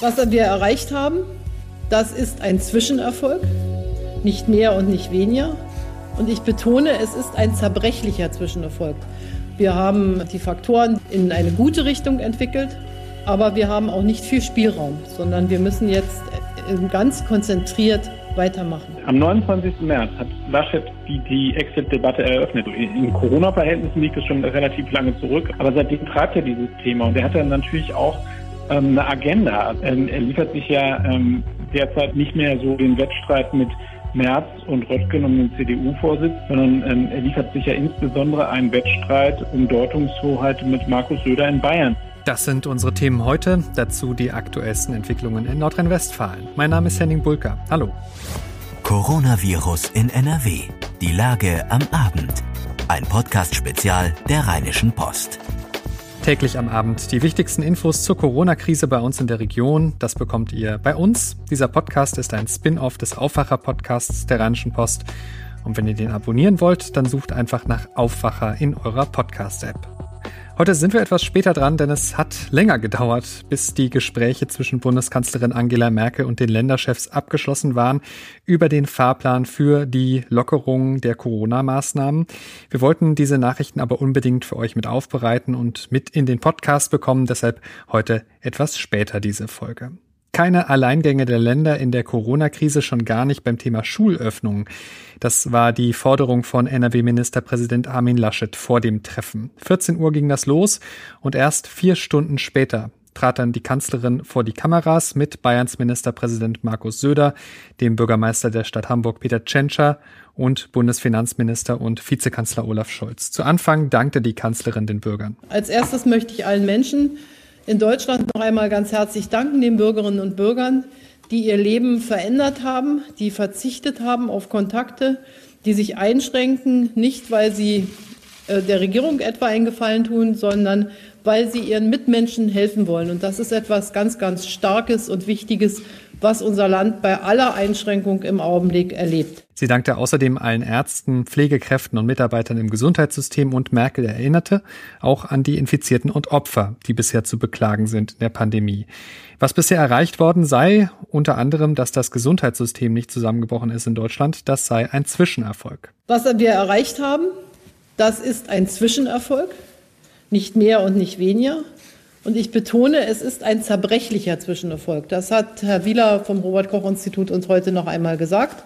Was wir erreicht haben, das ist ein Zwischenerfolg, nicht mehr und nicht weniger. Und ich betone, es ist ein zerbrechlicher Zwischenerfolg. Wir haben die Faktoren in eine gute Richtung entwickelt, aber wir haben auch nicht viel Spielraum, sondern wir müssen jetzt ganz konzentriert weitermachen. Am 29. März hat Laschet die, die Exit-Debatte eröffnet. In Corona-Verhältnissen liegt es schon relativ lange zurück, aber seitdem treibt er dieses Thema und er hat dann natürlich auch eine Agenda. Ähm, er liefert sich ja ähm, derzeit nicht mehr so den Wettstreit mit Merz und Röttgen um den CDU-Vorsitz, sondern ähm, er liefert sich ja insbesondere einen Wettstreit um Deutungshoheit mit Markus Söder in Bayern. Das sind unsere Themen heute, dazu die aktuellsten Entwicklungen in Nordrhein-Westfalen. Mein Name ist Henning Bulka. Hallo. Coronavirus in NRW. Die Lage am Abend. Ein Podcast-Spezial der Rheinischen Post. Täglich am Abend die wichtigsten Infos zur Corona-Krise bei uns in der Region. Das bekommt ihr bei uns. Dieser Podcast ist ein Spin-off des Aufwacher-Podcasts der Rheinischen Post. Und wenn ihr den abonnieren wollt, dann sucht einfach nach Aufwacher in eurer Podcast-App. Heute sind wir etwas später dran, denn es hat länger gedauert, bis die Gespräche zwischen Bundeskanzlerin Angela Merkel und den Länderchefs abgeschlossen waren über den Fahrplan für die Lockerung der Corona-Maßnahmen. Wir wollten diese Nachrichten aber unbedingt für euch mit aufbereiten und mit in den Podcast bekommen, deshalb heute etwas später diese Folge. Keine Alleingänge der Länder in der Corona-Krise, schon gar nicht beim Thema Schulöffnung. Das war die Forderung von NRW-Ministerpräsident Armin Laschet vor dem Treffen. 14 Uhr ging das los und erst vier Stunden später trat dann die Kanzlerin vor die Kameras mit Bayerns Ministerpräsident Markus Söder, dem Bürgermeister der Stadt Hamburg Peter Tschentscher und Bundesfinanzminister und Vizekanzler Olaf Scholz. Zu Anfang dankte die Kanzlerin den Bürgern. Als erstes möchte ich allen Menschen in Deutschland noch einmal ganz herzlich danken, den Bürgerinnen und Bürgern, die ihr Leben verändert haben, die verzichtet haben auf Kontakte, die sich einschränken, nicht weil sie äh, der Regierung etwa einen Gefallen tun, sondern weil sie ihren Mitmenschen helfen wollen. Und das ist etwas ganz, ganz Starkes und Wichtiges, was unser Land bei aller Einschränkung im Augenblick erlebt. Sie dankte außerdem allen Ärzten, Pflegekräften und Mitarbeitern im Gesundheitssystem und Merkel erinnerte auch an die Infizierten und Opfer, die bisher zu beklagen sind in der Pandemie. Was bisher erreicht worden sei, unter anderem, dass das Gesundheitssystem nicht zusammengebrochen ist in Deutschland, das sei ein Zwischenerfolg. Was wir erreicht haben, das ist ein Zwischenerfolg, nicht mehr und nicht weniger. Und ich betone, es ist ein zerbrechlicher Zwischenerfolg. Das hat Herr Wieler vom Robert Koch Institut uns heute noch einmal gesagt.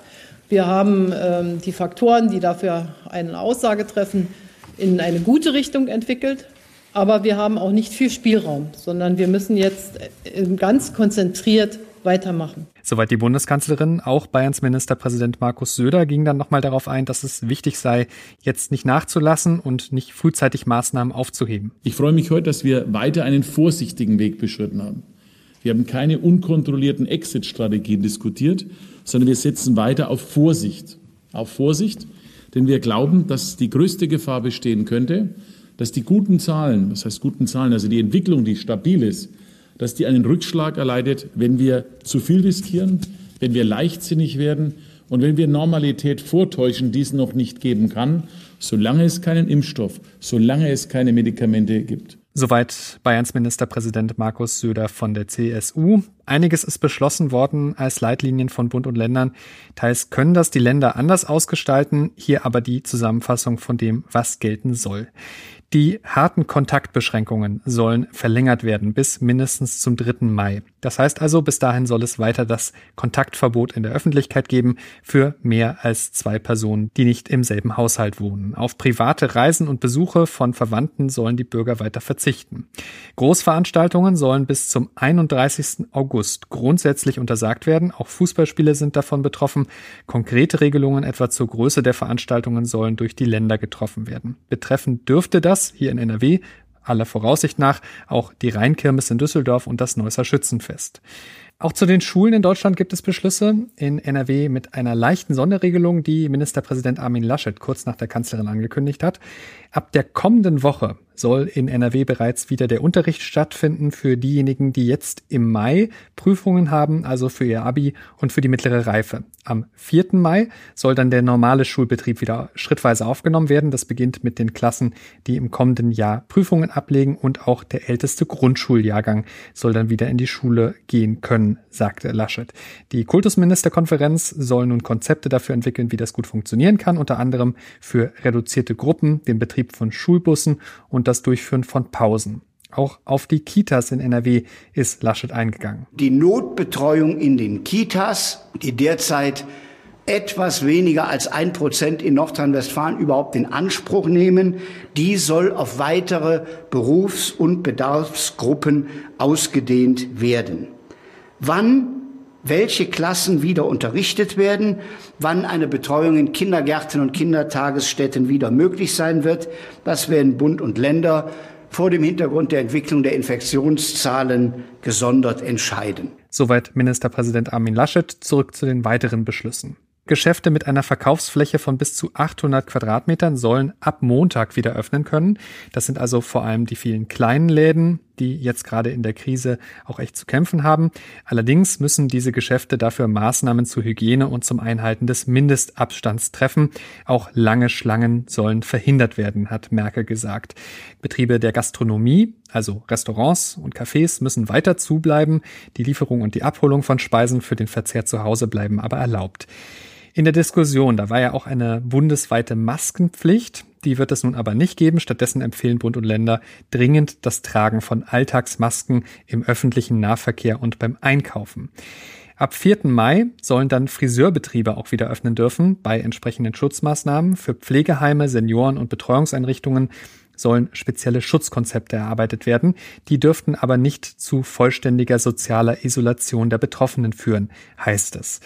Wir haben ähm, die Faktoren, die dafür eine Aussage treffen, in eine gute Richtung entwickelt. Aber wir haben auch nicht viel Spielraum, sondern wir müssen jetzt äh, ganz konzentriert weitermachen. Soweit die Bundeskanzlerin. Auch Bayerns Ministerpräsident Markus Söder ging dann nochmal darauf ein, dass es wichtig sei, jetzt nicht nachzulassen und nicht frühzeitig Maßnahmen aufzuheben. Ich freue mich heute, dass wir weiter einen vorsichtigen Weg beschritten haben. Wir haben keine unkontrollierten Exit-Strategien diskutiert, sondern wir setzen weiter auf Vorsicht. Auf Vorsicht, denn wir glauben, dass die größte Gefahr bestehen könnte, dass die guten Zahlen, was heißt guten Zahlen, also die Entwicklung, die stabil ist, dass die einen Rückschlag erleidet, wenn wir zu viel riskieren, wenn wir leichtsinnig werden und wenn wir Normalität vortäuschen, die es noch nicht geben kann, solange es keinen Impfstoff, solange es keine Medikamente gibt. Soweit Bayerns Ministerpräsident Markus Söder von der CSU. Einiges ist beschlossen worden als Leitlinien von Bund und Ländern. Teils können das die Länder anders ausgestalten, hier aber die Zusammenfassung von dem, was gelten soll. Die harten Kontaktbeschränkungen sollen verlängert werden bis mindestens zum 3. Mai. Das heißt also, bis dahin soll es weiter das Kontaktverbot in der Öffentlichkeit geben für mehr als zwei Personen, die nicht im selben Haushalt wohnen. Auf private Reisen und Besuche von Verwandten sollen die Bürger weiter verzichten. Großveranstaltungen sollen bis zum 31. August grundsätzlich untersagt werden. Auch Fußballspiele sind davon betroffen. Konkrete Regelungen etwa zur Größe der Veranstaltungen sollen durch die Länder getroffen werden. Betreffen dürfte das hier in NRW aller Voraussicht nach auch die Rheinkirmes in Düsseldorf und das Neusser Schützenfest. Auch zu den Schulen in Deutschland gibt es Beschlüsse. In NRW mit einer leichten Sonderregelung, die Ministerpräsident Armin Laschet kurz nach der Kanzlerin angekündigt hat. Ab der kommenden Woche soll in NRW bereits wieder der Unterricht stattfinden für diejenigen, die jetzt im Mai Prüfungen haben, also für ihr Abi und für die mittlere Reife. Am 4. Mai soll dann der normale Schulbetrieb wieder schrittweise aufgenommen werden. Das beginnt mit den Klassen, die im kommenden Jahr Prüfungen ablegen und auch der älteste Grundschuljahrgang soll dann wieder in die Schule gehen können, sagte Laschet. Die Kultusministerkonferenz soll nun Konzepte dafür entwickeln, wie das gut funktionieren kann, unter anderem für reduzierte Gruppen, den Betrieb von Schulbussen und und das Durchführen von Pausen. Auch auf die Kitas in NRW ist Laschet eingegangen. Die Notbetreuung in den Kitas, die derzeit etwas weniger als ein Prozent in Nordrhein-Westfalen überhaupt in Anspruch nehmen, die soll auf weitere Berufs- und Bedarfsgruppen ausgedehnt werden. Wann welche Klassen wieder unterrichtet werden, wann eine Betreuung in Kindergärten und Kindertagesstätten wieder möglich sein wird. Das werden Bund und Länder vor dem Hintergrund der Entwicklung der Infektionszahlen gesondert entscheiden. Soweit Ministerpräsident Armin Laschet. Zurück zu den weiteren Beschlüssen. Geschäfte mit einer Verkaufsfläche von bis zu 800 Quadratmetern sollen ab Montag wieder öffnen können. Das sind also vor allem die vielen kleinen Läden, die jetzt gerade in der Krise auch echt zu kämpfen haben. Allerdings müssen diese Geschäfte dafür Maßnahmen zur Hygiene und zum Einhalten des Mindestabstands treffen. Auch lange Schlangen sollen verhindert werden, hat Merkel gesagt. Betriebe der Gastronomie, also Restaurants und Cafés, müssen weiter zubleiben. Die Lieferung und die Abholung von Speisen für den Verzehr zu Hause bleiben aber erlaubt. In der Diskussion, da war ja auch eine bundesweite Maskenpflicht. Die wird es nun aber nicht geben. Stattdessen empfehlen Bund und Länder dringend das Tragen von Alltagsmasken im öffentlichen Nahverkehr und beim Einkaufen. Ab 4. Mai sollen dann Friseurbetriebe auch wieder öffnen dürfen bei entsprechenden Schutzmaßnahmen. Für Pflegeheime, Senioren und Betreuungseinrichtungen sollen spezielle Schutzkonzepte erarbeitet werden. Die dürften aber nicht zu vollständiger sozialer Isolation der Betroffenen führen, heißt es.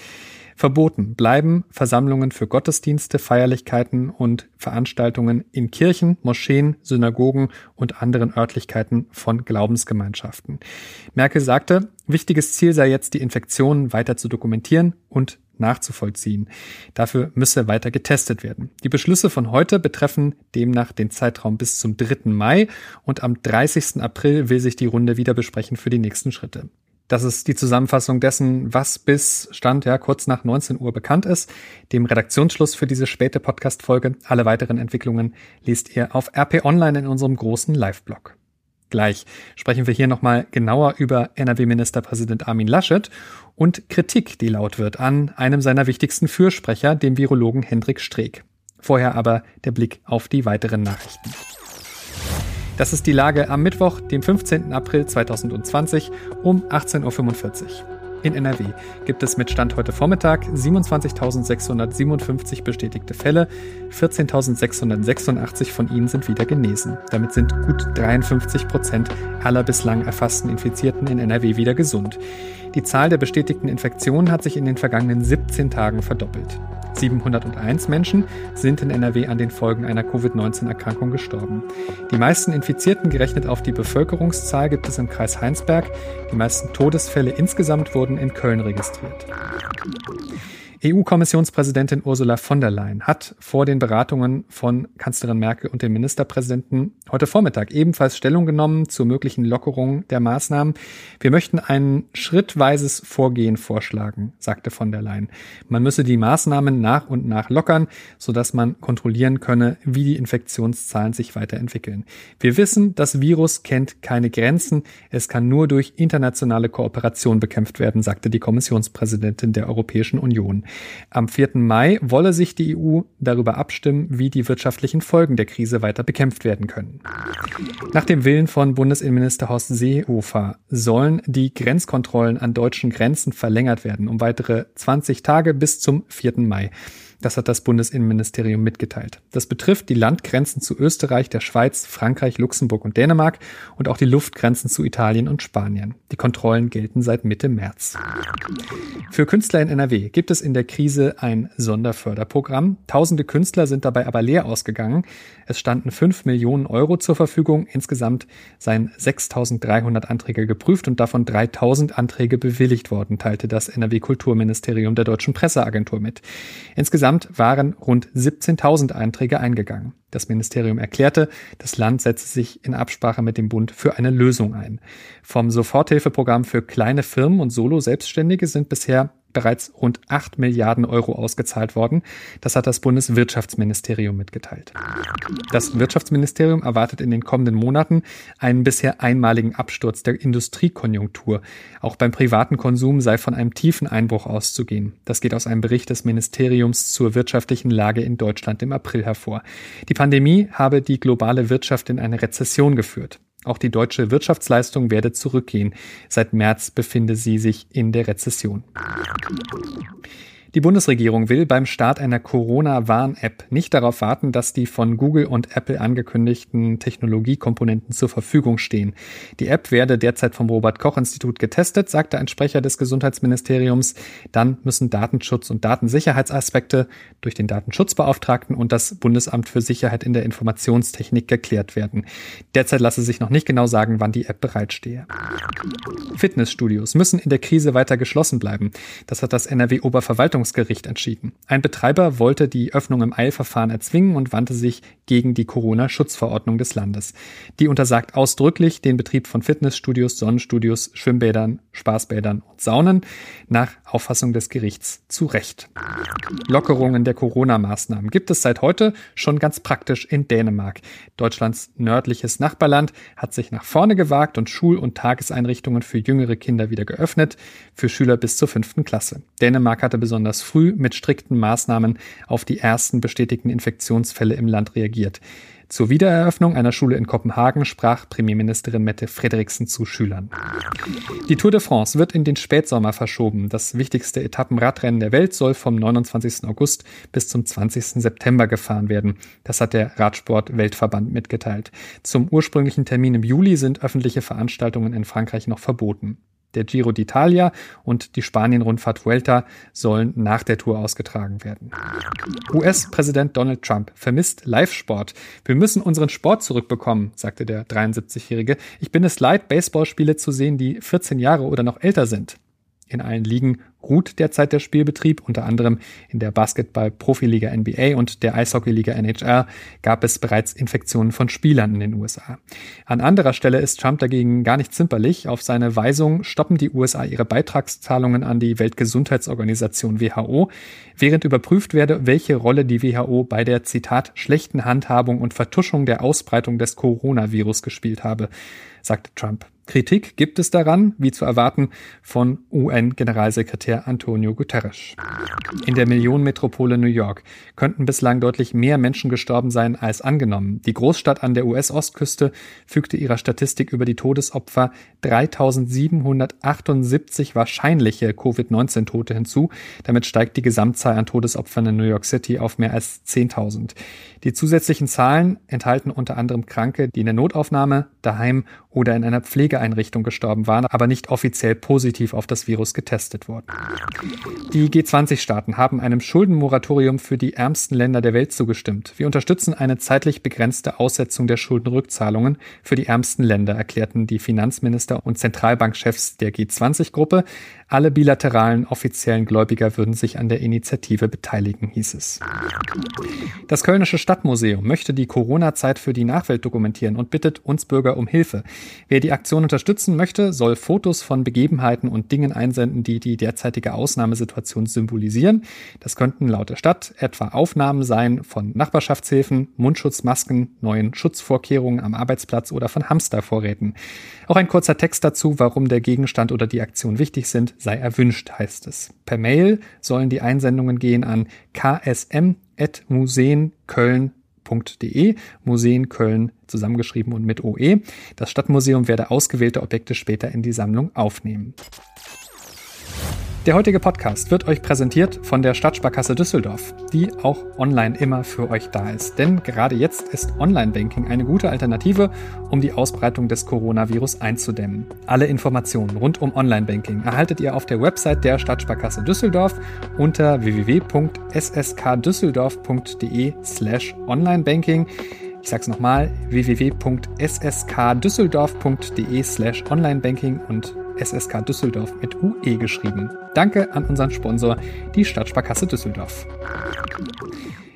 Verboten bleiben Versammlungen für Gottesdienste, Feierlichkeiten und Veranstaltungen in Kirchen, Moscheen, Synagogen und anderen Örtlichkeiten von Glaubensgemeinschaften. Merkel sagte, wichtiges Ziel sei jetzt, die Infektionen weiter zu dokumentieren und nachzuvollziehen. Dafür müsse weiter getestet werden. Die Beschlüsse von heute betreffen demnach den Zeitraum bis zum 3. Mai und am 30. April will sich die Runde wieder besprechen für die nächsten Schritte. Das ist die Zusammenfassung dessen, was bis Stand ja kurz nach 19 Uhr bekannt ist. Dem Redaktionsschluss für diese späte Podcast-Folge. Alle weiteren Entwicklungen liest ihr auf RP Online in unserem großen Live-Blog. Gleich sprechen wir hier nochmal genauer über NRW-Ministerpräsident Armin Laschet und Kritik, die laut wird an einem seiner wichtigsten Fürsprecher, dem Virologen Hendrik Streeck. Vorher aber der Blick auf die weiteren Nachrichten. Das ist die Lage am Mittwoch, dem 15. April 2020 um 18.45 Uhr. In NRW gibt es mit Stand heute Vormittag 27.657 bestätigte Fälle, 14.686 von ihnen sind wieder genesen. Damit sind gut 53 Prozent aller bislang erfassten Infizierten in NRW wieder gesund. Die Zahl der bestätigten Infektionen hat sich in den vergangenen 17 Tagen verdoppelt. 701 Menschen sind in NRW an den Folgen einer Covid-19-Erkrankung gestorben. Die meisten Infizierten gerechnet auf die Bevölkerungszahl gibt es im Kreis Heinsberg. Die meisten Todesfälle insgesamt wurden in Köln registriert. EU-Kommissionspräsidentin Ursula von der Leyen hat vor den Beratungen von Kanzlerin Merkel und dem Ministerpräsidenten heute Vormittag ebenfalls Stellung genommen zur möglichen Lockerung der Maßnahmen. Wir möchten ein schrittweises Vorgehen vorschlagen, sagte von der Leyen. Man müsse die Maßnahmen nach und nach lockern, sodass man kontrollieren könne, wie die Infektionszahlen sich weiterentwickeln. Wir wissen, das Virus kennt keine Grenzen. Es kann nur durch internationale Kooperation bekämpft werden, sagte die Kommissionspräsidentin der Europäischen Union. Am 4. Mai wolle sich die EU darüber abstimmen, wie die wirtschaftlichen Folgen der Krise weiter bekämpft werden können. Nach dem Willen von Bundesinnenminister Horst Seehofer sollen die Grenzkontrollen an deutschen Grenzen verlängert werden um weitere 20 Tage bis zum 4. Mai. Das hat das Bundesinnenministerium mitgeteilt. Das betrifft die Landgrenzen zu Österreich, der Schweiz, Frankreich, Luxemburg und Dänemark und auch die Luftgrenzen zu Italien und Spanien. Die Kontrollen gelten seit Mitte März. Für Künstler in NRW gibt es in der Krise ein Sonderförderprogramm. Tausende Künstler sind dabei aber leer ausgegangen. Es standen 5 Millionen Euro zur Verfügung. Insgesamt seien 6.300 Anträge geprüft und davon 3.000 Anträge bewilligt worden, teilte das NRW Kulturministerium der Deutschen Presseagentur mit. Insgesamt Insgesamt waren rund 17.000 Einträge eingegangen. Das Ministerium erklärte, das Land setze sich in Absprache mit dem Bund für eine Lösung ein. Vom Soforthilfeprogramm für kleine Firmen und Solo-Selbstständige sind bisher bereits rund 8 Milliarden Euro ausgezahlt worden. Das hat das Bundeswirtschaftsministerium mitgeteilt. Das Wirtschaftsministerium erwartet in den kommenden Monaten einen bisher einmaligen Absturz der Industriekonjunktur. Auch beim privaten Konsum sei von einem tiefen Einbruch auszugehen. Das geht aus einem Bericht des Ministeriums zur wirtschaftlichen Lage in Deutschland im April hervor. Die Pandemie habe die globale Wirtschaft in eine Rezession geführt. Auch die deutsche Wirtschaftsleistung werde zurückgehen. Seit März befinde sie sich in der Rezession. Die Bundesregierung will beim Start einer Corona-Warn-App nicht darauf warten, dass die von Google und Apple angekündigten Technologiekomponenten zur Verfügung stehen. Die App werde derzeit vom Robert Koch Institut getestet, sagte ein Sprecher des Gesundheitsministeriums. Dann müssen Datenschutz und Datensicherheitsaspekte durch den Datenschutzbeauftragten und das Bundesamt für Sicherheit in der Informationstechnik geklärt werden. Derzeit lasse sich noch nicht genau sagen, wann die App bereitstehe. Fitnessstudios müssen in der Krise weiter geschlossen bleiben. Das hat das NRW-Oberverwaltungsgericht Verwaltungsgericht entschieden. Ein Betreiber wollte die Öffnung im Eilverfahren erzwingen und wandte sich gegen die Corona-Schutzverordnung des Landes. Die untersagt ausdrücklich den Betrieb von Fitnessstudios, Sonnenstudios, Schwimmbädern, Spaßbädern und Saunen nach Auffassung des Gerichts zu Recht. Lockerungen der Corona-Maßnahmen gibt es seit heute schon ganz praktisch in Dänemark. Deutschlands nördliches Nachbarland hat sich nach vorne gewagt und Schul- und Tageseinrichtungen für jüngere Kinder wieder geöffnet, für Schüler bis zur fünften Klasse. Dänemark hatte besonders besonders früh mit strikten Maßnahmen auf die ersten bestätigten Infektionsfälle im Land reagiert. Zur Wiedereröffnung einer Schule in Kopenhagen sprach Premierministerin Mette Frederiksen zu Schülern. Die Tour de France wird in den Spätsommer verschoben. Das wichtigste Etappenradrennen der Welt soll vom 29. August bis zum 20. September gefahren werden. Das hat der Radsport-Weltverband mitgeteilt. Zum ursprünglichen Termin im Juli sind öffentliche Veranstaltungen in Frankreich noch verboten. Der Giro d'Italia und die Spanien-Rundfahrt Vuelta sollen nach der Tour ausgetragen werden. US-Präsident Donald Trump vermisst Live-Sport. Wir müssen unseren Sport zurückbekommen, sagte der 73-Jährige. Ich bin es leid, Baseballspiele zu sehen, die 14 Jahre oder noch älter sind. In allen Ligen ruht derzeit der Spielbetrieb. Unter anderem in der Basketball-Profiliga NBA und der Eishockeyliga NHL gab es bereits Infektionen von Spielern in den USA. An anderer Stelle ist Trump dagegen gar nicht zimperlich. Auf seine Weisung stoppen die USA ihre Beitragszahlungen an die Weltgesundheitsorganisation WHO, während überprüft werde, welche Rolle die WHO bei der Zitat schlechten Handhabung und Vertuschung der Ausbreitung des Coronavirus gespielt habe, sagte Trump. Kritik gibt es daran, wie zu erwarten, von UN-Generalsekretär Antonio Guterres. In der Millionenmetropole New York könnten bislang deutlich mehr Menschen gestorben sein als angenommen. Die Großstadt an der US-Ostküste fügte ihrer Statistik über die Todesopfer 3778 wahrscheinliche Covid-19-Tote hinzu. Damit steigt die Gesamtzahl an Todesopfern in New York City auf mehr als 10.000. Die zusätzlichen Zahlen enthalten unter anderem Kranke, die in der Notaufnahme, daheim oder in einer Pflegeeinrichtung gestorben waren, aber nicht offiziell positiv auf das Virus getestet wurden. Die G20-Staaten haben einem Schuldenmoratorium für die ärmsten Länder der Welt zugestimmt. Wir unterstützen eine zeitlich begrenzte Aussetzung der Schuldenrückzahlungen für die ärmsten Länder, erklärten die Finanzminister und Zentralbankchefs der G20-Gruppe. Alle bilateralen offiziellen Gläubiger würden sich an der Initiative beteiligen, hieß es. Das Kölnische Stadtmuseum möchte die Corona-Zeit für die Nachwelt dokumentieren und bittet uns Bürger um Hilfe. Wer die Aktion unterstützen möchte, soll Fotos von Begebenheiten und Dingen einsenden, die die derzeitige Ausnahmesituation symbolisieren. Das könnten laut der Stadt etwa Aufnahmen sein von Nachbarschaftshilfen, Mundschutzmasken, neuen Schutzvorkehrungen am Arbeitsplatz oder von Hamstervorräten. Auch ein kurzer Text dazu, warum der Gegenstand oder die Aktion wichtig sind, sei erwünscht, heißt es. Per Mail sollen die Einsendungen gehen an ksm.museenköln.de, Museen Köln zusammengeschrieben und mit OE. Das Stadtmuseum werde ausgewählte Objekte später in die Sammlung aufnehmen. Der heutige Podcast wird euch präsentiert von der Stadtsparkasse Düsseldorf, die auch online immer für euch da ist. Denn gerade jetzt ist Online-Banking eine gute Alternative, um die Ausbreitung des Coronavirus einzudämmen. Alle Informationen rund um Online-Banking erhaltet ihr auf der Website der Stadtsparkasse Düsseldorf unter www.sskdüsseldorf.de slash onlinebanking. Ich sage es nochmal, www.sskdüsseldorf.de slash onlinebanking und SSK Düsseldorf mit UE geschrieben. Danke an unseren Sponsor, die Stadtsparkasse Düsseldorf.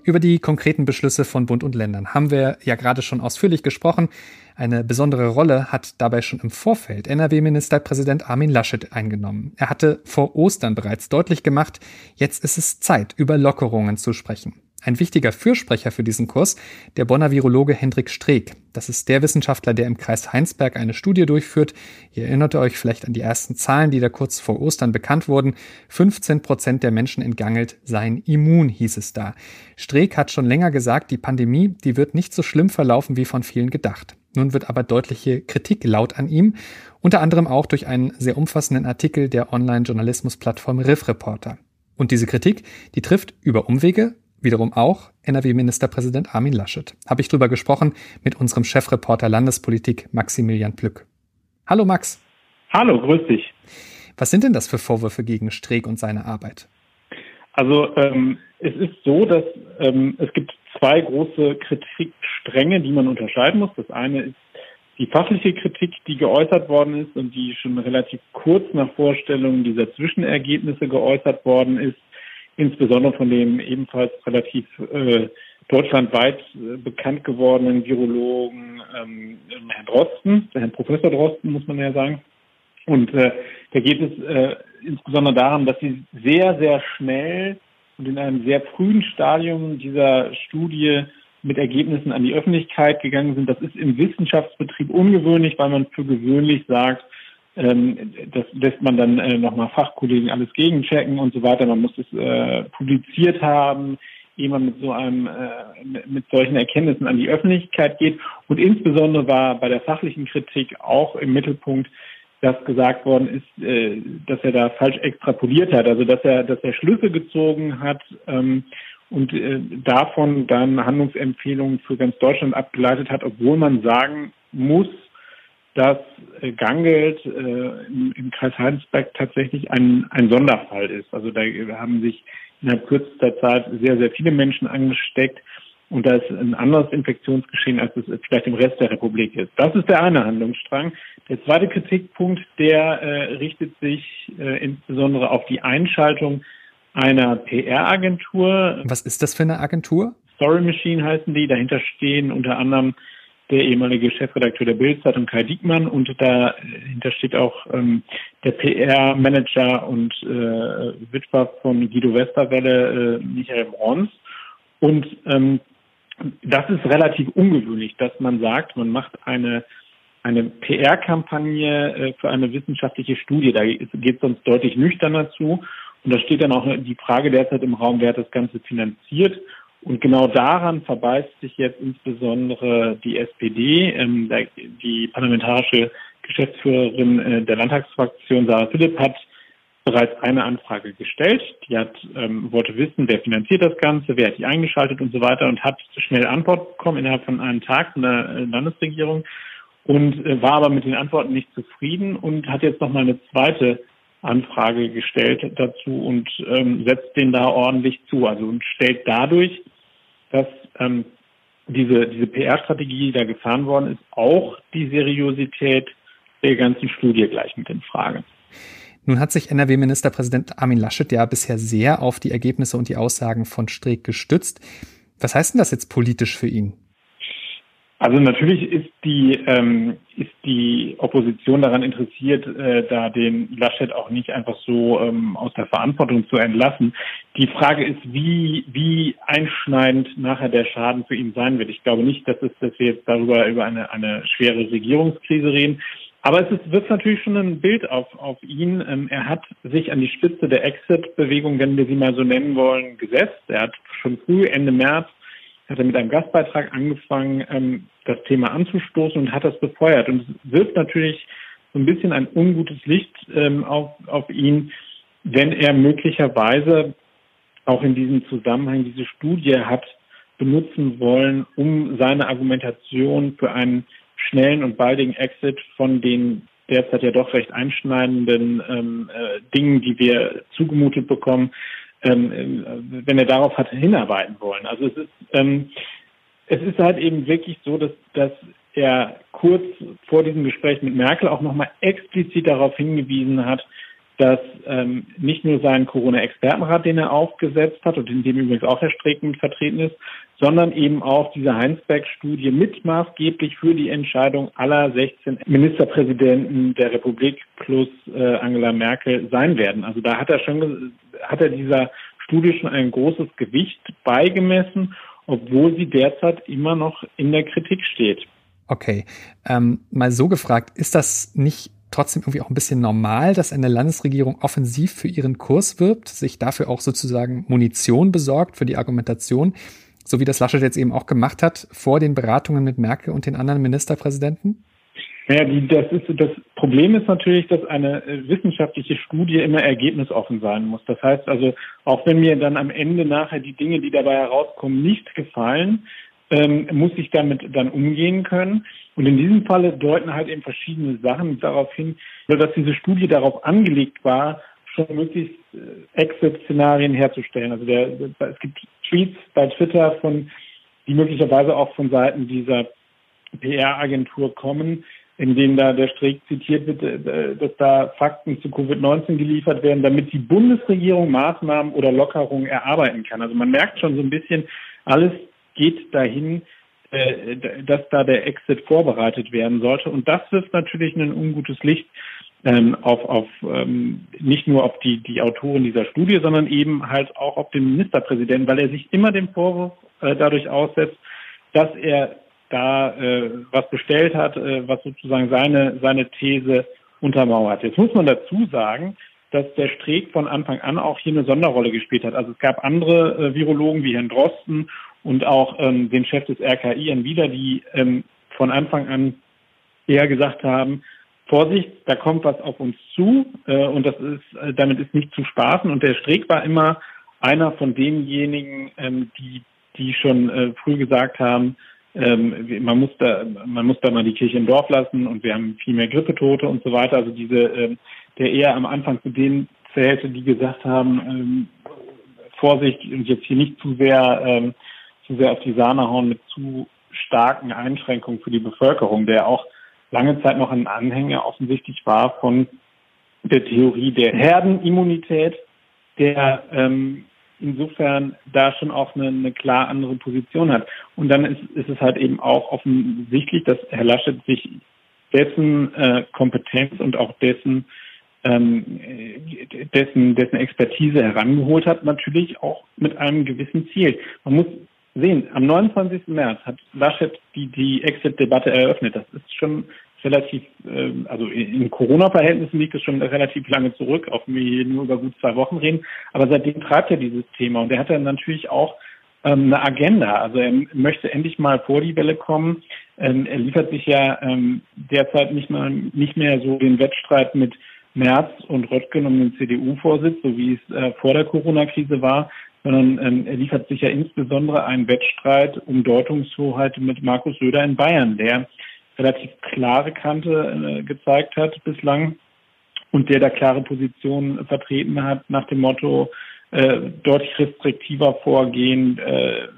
Über die konkreten Beschlüsse von Bund und Ländern haben wir ja gerade schon ausführlich gesprochen. Eine besondere Rolle hat dabei schon im Vorfeld NRW-Ministerpräsident Armin Laschet eingenommen. Er hatte vor Ostern bereits deutlich gemacht, jetzt ist es Zeit, über Lockerungen zu sprechen. Ein wichtiger Fürsprecher für diesen Kurs, der Bonner Virologe Hendrik Streeck. Das ist der Wissenschaftler, der im Kreis Heinsberg eine Studie durchführt. Ihr erinnert euch vielleicht an die ersten Zahlen, die da kurz vor Ostern bekannt wurden. 15 Prozent der Menschen in Gangelt seien immun, hieß es da. Streeck hat schon länger gesagt, die Pandemie, die wird nicht so schlimm verlaufen wie von vielen gedacht. Nun wird aber deutliche Kritik laut an ihm, unter anderem auch durch einen sehr umfassenden Artikel der Online-Journalismus-Plattform Riff Reporter. Und diese Kritik, die trifft über Umwege wiederum auch NRW-Ministerpräsident Armin Laschet. Habe ich drüber gesprochen mit unserem Chefreporter Landespolitik Maximilian Plück. Hallo Max. Hallo, grüß dich. Was sind denn das für Vorwürfe gegen Streeck und seine Arbeit? Also ähm, es ist so, dass ähm, es gibt zwei große Kritikstränge, die man unterscheiden muss. Das eine ist die fachliche Kritik, die geäußert worden ist und die schon relativ kurz nach Vorstellung dieser Zwischenergebnisse geäußert worden ist insbesondere von dem ebenfalls relativ äh, deutschlandweit äh, bekannt gewordenen Virologen ähm, Herrn Drosten, Herrn Professor Drosten, muss man ja sagen. Und äh, da geht es äh, insbesondere darum, dass sie sehr, sehr schnell und in einem sehr frühen Stadium dieser Studie mit Ergebnissen an die Öffentlichkeit gegangen sind. Das ist im Wissenschaftsbetrieb ungewöhnlich, weil man für gewöhnlich sagt, ähm, das lässt man dann äh, nochmal Fachkollegen alles gegenchecken und so weiter. Man muss es äh, publiziert haben, ehe man mit so einem, äh, mit solchen Erkenntnissen an die Öffentlichkeit geht. Und insbesondere war bei der fachlichen Kritik auch im Mittelpunkt, dass gesagt worden ist, äh, dass er da falsch extrapoliert hat, also dass er, dass er Schlüsse gezogen hat ähm, und äh, davon dann Handlungsempfehlungen für ganz Deutschland abgeleitet hat, obwohl man sagen muss, dass äh, Gangelt äh, im, im, Kreis Heinsberg tatsächlich ein, ein Sonderfall ist. Also da haben sich innerhalb kürzester Zeit sehr, sehr viele Menschen angesteckt und da ist ein anderes Infektionsgeschehen, als es vielleicht im Rest der Republik ist. Das ist der eine Handlungsstrang. Der zweite Kritikpunkt, der äh, richtet sich äh, insbesondere auf die Einschaltung einer PR-Agentur. Was ist das für eine Agentur? Story Machine heißen die. Dahinter stehen unter anderem der ehemalige Chefredakteur der Bildzeitung Kai Diekmann und dahinter steht auch ähm, der PR-Manager und äh, Witwer von Guido Westerwelle, äh, Michael Brons. Und ähm, das ist relativ ungewöhnlich, dass man sagt, man macht eine eine PR-Kampagne äh, für eine wissenschaftliche Studie. Da geht es sonst deutlich nüchterner zu. Und da steht dann auch die Frage derzeit im Raum, wer hat das Ganze finanziert. Und genau daran verbeißt sich jetzt insbesondere die SPD. Ähm, die parlamentarische Geschäftsführerin äh, der Landtagsfraktion, Sarah Philipp, hat bereits eine Anfrage gestellt. Die hat, ähm, wollte wissen, wer finanziert das Ganze, wer hat die eingeschaltet und so weiter und hat schnell Antwort bekommen innerhalb von einem Tag von der äh, Landesregierung und äh, war aber mit den Antworten nicht zufrieden und hat jetzt nochmal eine zweite Anfrage gestellt dazu und ähm, setzt den da ordentlich zu. Also und stellt dadurch dass ähm, diese, diese PR-Strategie, die da gefahren worden ist, auch die Seriosität der ganzen Studie gleich mit in Frage. Nun hat sich NRW-Ministerpräsident Armin Laschet ja bisher sehr auf die Ergebnisse und die Aussagen von Streeck gestützt. Was heißt denn das jetzt politisch für ihn? Also natürlich ist die ähm, ist die Opposition daran interessiert, äh, da den Laschet auch nicht einfach so ähm, aus der Verantwortung zu entlassen. Die Frage ist, wie wie einschneidend nachher der Schaden für ihn sein wird. Ich glaube nicht, dass es, dass wir jetzt darüber über eine eine schwere Regierungskrise reden. Aber es ist, wird natürlich schon ein Bild auf, auf ihn. Ähm, er hat sich an die Spitze der Exit-Bewegung, wenn wir sie mal so nennen wollen, gesetzt. Er hat schon früh, Ende März, hat er mit einem Gastbeitrag angefangen, ähm, das Thema anzustoßen und hat das befeuert. Und es wirft natürlich so ein bisschen ein ungutes Licht ähm, auf, auf ihn, wenn er möglicherweise auch in diesem Zusammenhang diese Studie hat benutzen wollen, um seine Argumentation für einen schnellen und baldigen Exit von den derzeit ja doch recht einschneidenden ähm, äh, Dingen, die wir zugemutet bekommen, ähm, äh, wenn er darauf hat hinarbeiten wollen. Also es ist, ähm, es ist halt eben wirklich so, dass, dass er kurz vor diesem Gespräch mit Merkel auch nochmal explizit darauf hingewiesen hat, dass ähm, nicht nur sein Corona-Expertenrat, den er aufgesetzt hat und in dem übrigens auch Herr Streeck mit vertreten ist, sondern eben auch diese Heinsberg-Studie mit maßgeblich für die Entscheidung aller 16 Ministerpräsidenten der Republik plus äh, Angela Merkel sein werden. Also da hat er schon, hat er dieser Studie schon ein großes Gewicht beigemessen, obwohl sie derzeit immer noch in der Kritik steht. Okay, ähm, mal so gefragt, ist das nicht trotzdem irgendwie auch ein bisschen normal, dass eine Landesregierung offensiv für ihren Kurs wirbt, sich dafür auch sozusagen Munition besorgt für die Argumentation, so wie das Laschet jetzt eben auch gemacht hat vor den Beratungen mit Merkel und den anderen Ministerpräsidenten? Naja, die, das, ist, das Problem ist natürlich, dass eine äh, wissenschaftliche Studie immer ergebnisoffen sein muss. Das heißt also, auch wenn mir dann am Ende nachher die Dinge, die dabei herauskommen, nicht gefallen, ähm, muss ich damit dann umgehen können. Und in diesem Falle deuten halt eben verschiedene Sachen darauf hin, dass diese Studie darauf angelegt war, schon möglichst äh, Exit-Szenarien herzustellen. Also der, es gibt Tweets bei Twitter von, die möglicherweise auch von Seiten dieser PR-Agentur kommen, in denen da der Streeck zitiert wird, äh, dass da Fakten zu Covid-19 geliefert werden, damit die Bundesregierung Maßnahmen oder Lockerungen erarbeiten kann. Also man merkt schon so ein bisschen, alles geht dahin, äh, dass da der Exit vorbereitet werden sollte. Und das wirft natürlich ein ungutes Licht ähm, auf, auf ähm, nicht nur auf die, die Autoren dieser Studie, sondern eben halt auch auf den Ministerpräsidenten, weil er sich immer dem Vorwurf äh, dadurch aussetzt, dass er da äh, was bestellt hat, äh, was sozusagen seine, seine These untermauert. Jetzt muss man dazu sagen, dass der Streeck von Anfang an auch hier eine Sonderrolle gespielt hat. Also es gab andere äh, Virologen wie Herrn Drosten und auch ähm, den Chef des RKI, Herrn Wieder, die ähm, von Anfang an eher gesagt haben, Vorsicht, da kommt was auf uns zu äh, und das ist, äh, damit ist nicht zu spaßen. Und der Streeck war immer einer von denjenigen, ähm, die, die schon äh, früh gesagt haben, ähm, man muss da, man muss da mal die Kirche im Dorf lassen und wir haben viel mehr Grippetote und so weiter. Also diese, ähm, der eher am Anfang zu denen zählte, die gesagt haben, ähm, Vorsicht und jetzt hier nicht zu sehr, zu sehr auf die Sahne hauen mit zu starken Einschränkungen für die Bevölkerung, der auch lange Zeit noch ein Anhänger offensichtlich war von der Theorie der Herdenimmunität, der insofern da schon auch eine, eine klar andere Position hat. Und dann ist, ist es halt eben auch offensichtlich, dass Herr Laschet sich dessen äh, Kompetenz und auch dessen ähm, dessen, dessen Expertise herangeholt hat, natürlich auch mit einem gewissen Ziel. Man muss sehen, am 29. März hat Laschet die, die Exit-Debatte eröffnet. Das ist schon relativ, äh, also in, Corona-Verhältnissen liegt es schon relativ lange zurück, wir hier nur über gut zwei Wochen reden. Aber seitdem treibt er dieses Thema und er hat dann natürlich auch ähm, eine Agenda. Also er möchte endlich mal vor die Welle kommen. Ähm, er liefert sich ja ähm, derzeit nicht mal nicht mehr so den Wettstreit mit Merz und Röttgen um den CDU-Vorsitz, so wie es äh, vor der Corona-Krise war, sondern ähm, er liefert sich ja insbesondere einen Wettstreit um Deutungshoheit mit Markus Söder in Bayern, der relativ klare Kante äh, gezeigt hat bislang und der da klare Positionen vertreten hat nach dem Motto äh, deutlich restriktiver vorgehen, äh,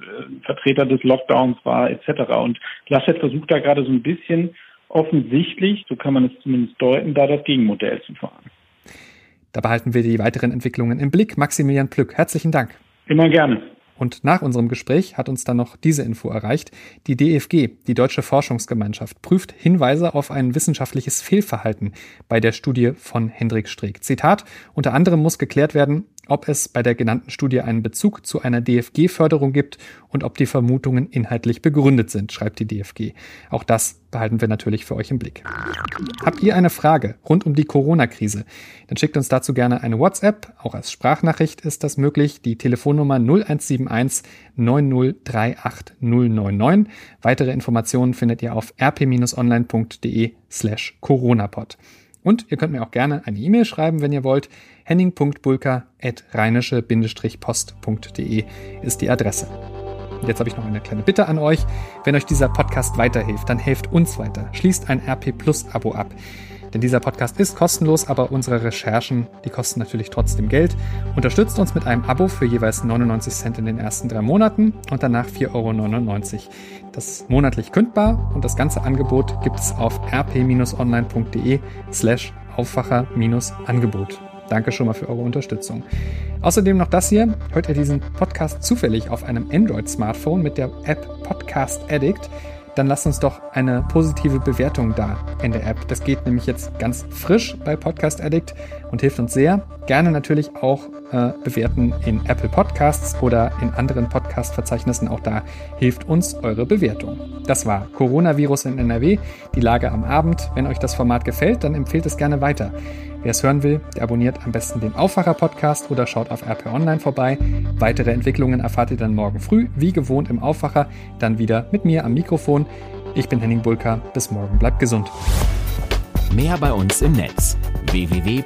Vertreter des Lockdowns war etc. Und Laschet versucht da gerade so ein bisschen offensichtlich, so kann man es zumindest deuten, da das Gegenmodell zu fahren. Da behalten wir die weiteren Entwicklungen im Blick. Maximilian Plück, herzlichen Dank. Immer gerne. Und nach unserem Gespräch hat uns dann noch diese Info erreicht. Die DFG, die Deutsche Forschungsgemeinschaft, prüft Hinweise auf ein wissenschaftliches Fehlverhalten bei der Studie von Hendrik Streeck. Zitat, unter anderem muss geklärt werden, ob es bei der genannten Studie einen Bezug zu einer DFG-Förderung gibt und ob die Vermutungen inhaltlich begründet sind, schreibt die DFG. Auch das behalten wir natürlich für euch im Blick. Habt ihr eine Frage rund um die Corona-Krise? Dann schickt uns dazu gerne eine WhatsApp. Auch als Sprachnachricht ist das möglich. Die Telefonnummer 0171 9038 099. Weitere Informationen findet ihr auf rp-online.de slash coronapod. Und ihr könnt mir auch gerne eine E-Mail schreiben, wenn ihr wollt. henning.bulka.rheinische-post.de ist die Adresse. Und jetzt habe ich noch eine kleine Bitte an euch. Wenn euch dieser Podcast weiterhilft, dann helft uns weiter. Schließt ein RP Plus Abo ab. Denn dieser Podcast ist kostenlos, aber unsere Recherchen, die kosten natürlich trotzdem Geld. Unterstützt uns mit einem Abo für jeweils 99 Cent in den ersten drei Monaten und danach 4,99 Euro. Das ist monatlich kündbar und das ganze Angebot gibt es auf rp-online.de slash Aufwacher-Angebot. Danke schon mal für eure Unterstützung. Außerdem noch das hier. Hört ihr diesen Podcast zufällig auf einem Android-Smartphone mit der App Podcast Addict? Dann lasst uns doch eine positive Bewertung da in der App. Das geht nämlich jetzt ganz frisch bei Podcast Addict und hilft uns sehr. Gerne natürlich auch äh, bewerten in Apple Podcasts oder in anderen Podcast-Verzeichnissen. Auch da hilft uns eure Bewertung. Das war Coronavirus in NRW, die Lage am Abend. Wenn euch das Format gefällt, dann empfehlt es gerne weiter. Wer es hören will, der abonniert am besten den Aufwacher-Podcast oder schaut auf RP Online vorbei. Weitere Entwicklungen erfahrt ihr dann morgen früh, wie gewohnt im Aufwacher, dann wieder mit mir am Mikrofon. Ich bin Henning Bulka. Bis morgen. Bleibt gesund. Mehr bei uns im Netz www.rp-online.de